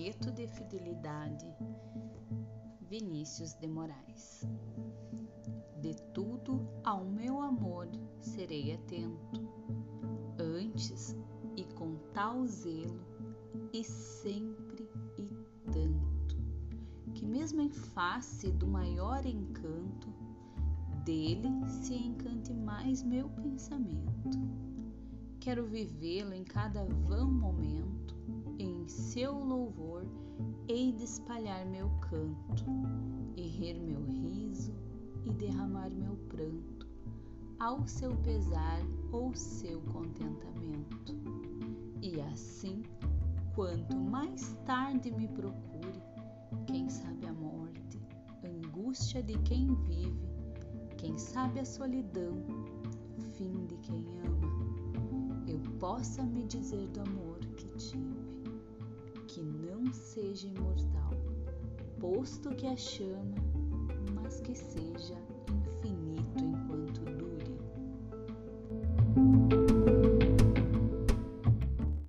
Soneto de Fidelidade, Vinícius de Moraes. De tudo ao meu amor serei atento, antes e com tal zelo, e sempre e tanto, que mesmo em face do maior encanto, dele se encante mais meu pensamento. Quero vivê-lo em cada vão momento, em seu louvor hei de espalhar meu canto, errer meu riso e derramar meu pranto, ao seu pesar ou seu contentamento. E assim, quanto mais tarde me procure, quem sabe a morte, angústia de quem vive, quem sabe a solidão, fim de quem ama, eu possa me dizer do amor que tive, seja imortal, posto que a chama, mas que seja